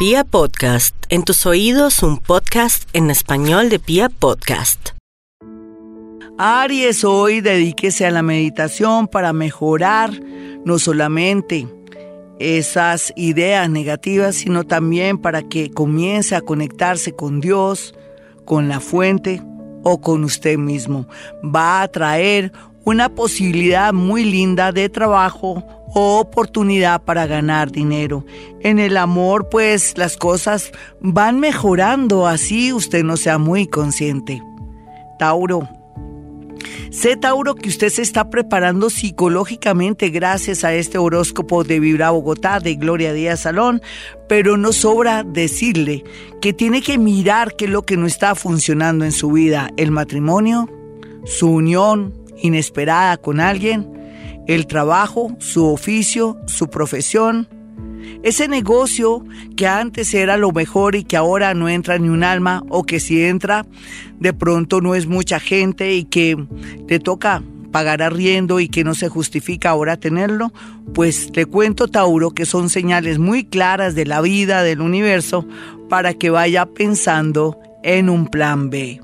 Pia Podcast, en tus oídos un podcast en español de Pia Podcast. Aries, hoy dedíquese a la meditación para mejorar no solamente esas ideas negativas, sino también para que comience a conectarse con Dios, con la fuente o con usted mismo. Va a traer una posibilidad muy linda de trabajo o oportunidad para ganar dinero. En el amor, pues las cosas van mejorando, así usted no sea muy consciente. Tauro. Sé, Tauro, que usted se está preparando psicológicamente gracias a este horóscopo de Vibra Bogotá de Gloria Díaz Salón, pero no sobra decirle que tiene que mirar qué es lo que no está funcionando en su vida, el matrimonio, su unión inesperada con alguien, el trabajo, su oficio, su profesión, ese negocio que antes era lo mejor y que ahora no entra ni un alma o que si entra de pronto no es mucha gente y que le toca pagar arriendo y que no se justifica ahora tenerlo, pues te cuento Tauro que son señales muy claras de la vida, del universo, para que vaya pensando en un plan B.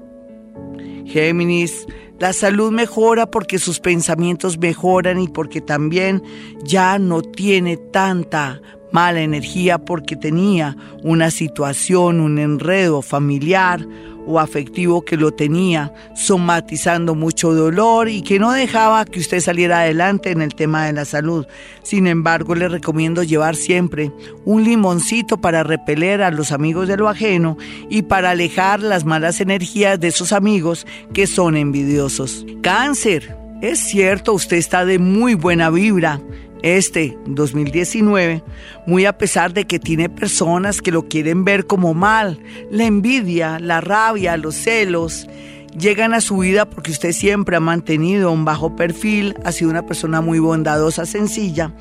Géminis, la salud mejora porque sus pensamientos mejoran y porque también ya no tiene tanta mala energía porque tenía una situación, un enredo familiar o afectivo que lo tenía somatizando mucho dolor y que no dejaba que usted saliera adelante en el tema de la salud. Sin embargo, le recomiendo llevar siempre un limoncito para repeler a los amigos de lo ajeno y para alejar las malas energías de esos amigos que son envidiosos. Cáncer. Es cierto, usted está de muy buena vibra. Este 2019, muy a pesar de que tiene personas que lo quieren ver como mal, la envidia, la rabia, los celos, llegan a su vida porque usted siempre ha mantenido un bajo perfil, ha sido una persona muy bondadosa, sencilla,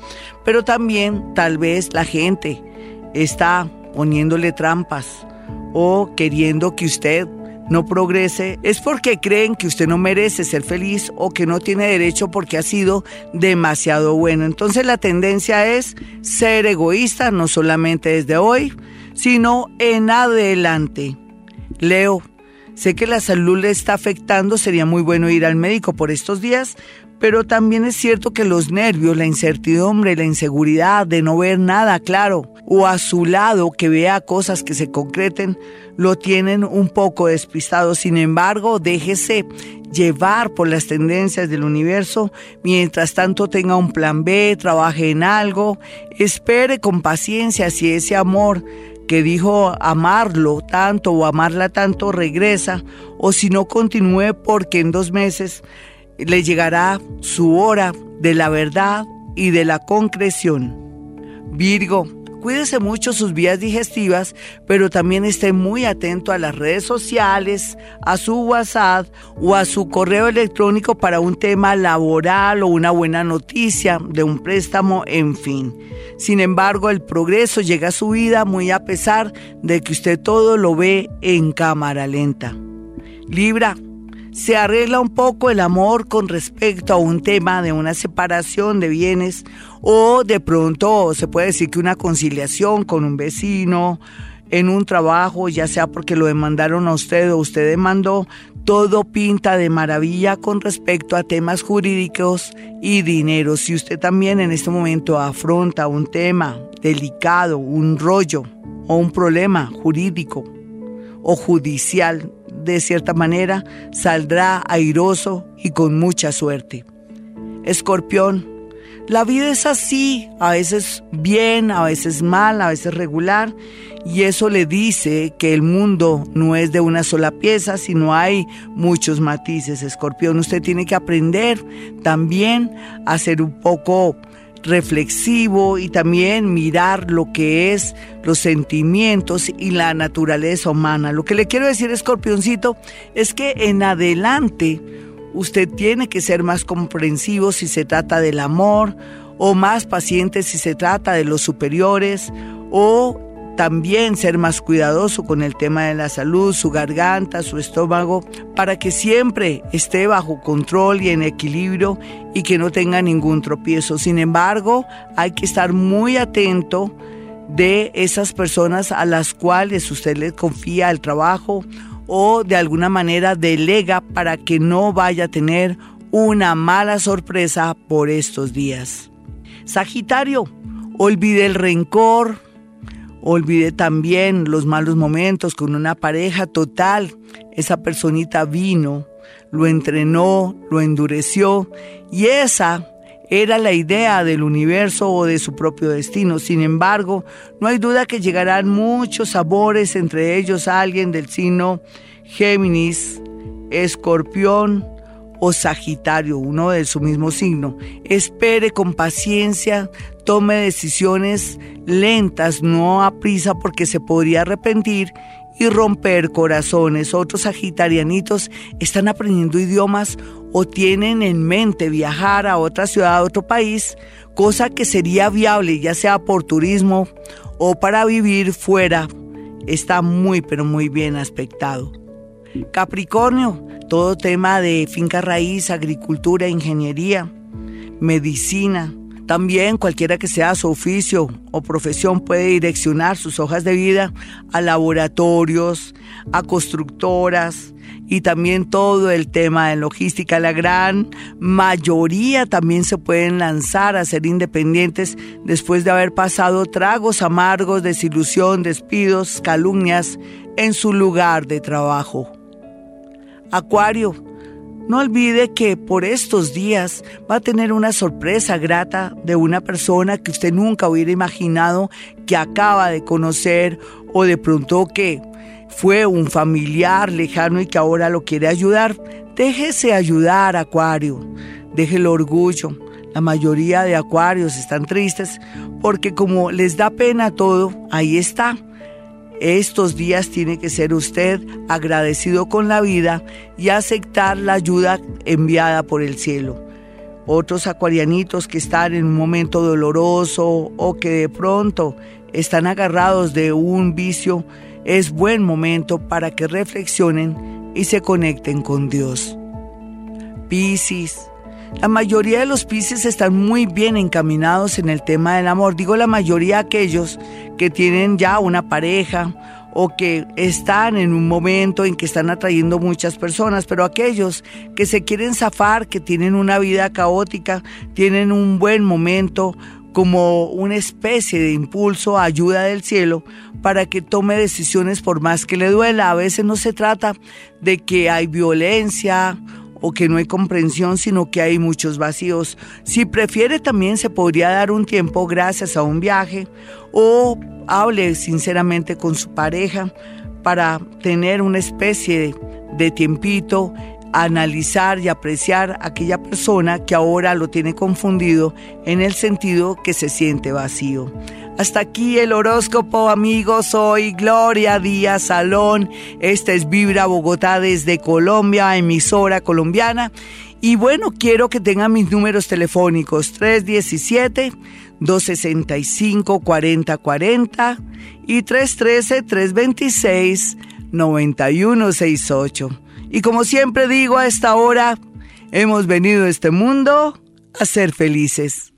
pero también tal vez la gente está poniéndole trampas o queriendo que usted no progrese es porque creen que usted no merece ser feliz o que no tiene derecho porque ha sido demasiado bueno. Entonces la tendencia es ser egoísta, no solamente desde hoy, sino en adelante. Leo, sé que la salud le está afectando, sería muy bueno ir al médico por estos días, pero también es cierto que los nervios, la incertidumbre, la inseguridad de no ver nada claro o a su lado que vea cosas que se concreten, lo tienen un poco despistado. Sin embargo, déjese llevar por las tendencias del universo. Mientras tanto tenga un plan B, trabaje en algo, espere con paciencia si ese amor que dijo amarlo tanto o amarla tanto regresa o si no continúe porque en dos meses le llegará su hora de la verdad y de la concreción. Virgo, cuídese mucho sus vías digestivas, pero también esté muy atento a las redes sociales, a su WhatsApp o a su correo electrónico para un tema laboral o una buena noticia de un préstamo, en fin. Sin embargo, el progreso llega a su vida muy a pesar de que usted todo lo ve en cámara lenta. Libra, se arregla un poco el amor con respecto a un tema de una separación de bienes o de pronto se puede decir que una conciliación con un vecino en un trabajo, ya sea porque lo demandaron a usted o usted demandó, todo pinta de maravilla con respecto a temas jurídicos y dinero. Si usted también en este momento afronta un tema delicado, un rollo o un problema jurídico o judicial, de cierta manera, saldrá airoso y con mucha suerte. Escorpión, la vida es así, a veces bien, a veces mal, a veces regular, y eso le dice que el mundo no es de una sola pieza, sino hay muchos matices. Escorpión, usted tiene que aprender también a ser un poco reflexivo y también mirar lo que es los sentimientos y la naturaleza humana. Lo que le quiero decir, escorpioncito, es que en adelante usted tiene que ser más comprensivo si se trata del amor o más paciente si se trata de los superiores o también ser más cuidadoso con el tema de la salud, su garganta, su estómago, para que siempre esté bajo control y en equilibrio y que no tenga ningún tropiezo. Sin embargo, hay que estar muy atento de esas personas a las cuales usted le confía el trabajo o de alguna manera delega para que no vaya a tener una mala sorpresa por estos días. Sagitario, olvide el rencor, olvide también los malos momentos con una pareja total. Esa personita vino, lo entrenó, lo endureció y esa era la idea del universo o de su propio destino. Sin embargo, no hay duda que llegarán muchos sabores, entre ellos alguien del signo Géminis, Escorpión o Sagitario, uno de su mismo signo. Espere con paciencia, tome decisiones lentas, no a prisa porque se podría arrepentir y romper corazones. Otros sagitarianitos están aprendiendo idiomas o tienen en mente viajar a otra ciudad, a otro país, cosa que sería viable ya sea por turismo o para vivir fuera. Está muy pero muy bien aspectado. Capricornio, todo tema de finca raíz, agricultura, ingeniería, medicina, también cualquiera que sea su oficio o profesión puede direccionar sus hojas de vida a laboratorios, a constructoras y también todo el tema de logística. La gran mayoría también se pueden lanzar a ser independientes después de haber pasado tragos amargos, desilusión, despidos, calumnias en su lugar de trabajo. Acuario, no olvide que por estos días va a tener una sorpresa grata de una persona que usted nunca hubiera imaginado que acaba de conocer o de pronto que fue un familiar lejano y que ahora lo quiere ayudar. Déjese ayudar, Acuario. Deje el orgullo. La mayoría de acuarios están tristes porque como les da pena todo, ahí está estos días tiene que ser usted agradecido con la vida y aceptar la ayuda enviada por el cielo. Otros acuarianitos que están en un momento doloroso o que de pronto están agarrados de un vicio, es buen momento para que reflexionen y se conecten con Dios. Piscis, la mayoría de los Pisces están muy bien encaminados en el tema del amor. Digo la mayoría aquellos que tienen ya una pareja o que están en un momento en que están atrayendo muchas personas, pero aquellos que se quieren zafar, que tienen una vida caótica, tienen un buen momento como una especie de impulso, ayuda del cielo, para que tome decisiones por más que le duela. A veces no se trata de que hay violencia o que no hay comprensión, sino que hay muchos vacíos. Si prefiere también se podría dar un tiempo gracias a un viaje o hable sinceramente con su pareja para tener una especie de, tiempito, analizar y apreciar a aquella persona que ahora lo tiene confundido en el sentido que se siente vacío. Hasta aquí el horóscopo, amigos. Soy Gloria Díaz Salón. Esta es Vibra Bogotá desde Colombia, emisora colombiana. Y bueno, quiero que tengan mis números telefónicos 317-265-4040 y 313-326-9168. Y como siempre digo a esta hora, hemos venido a este mundo a ser felices.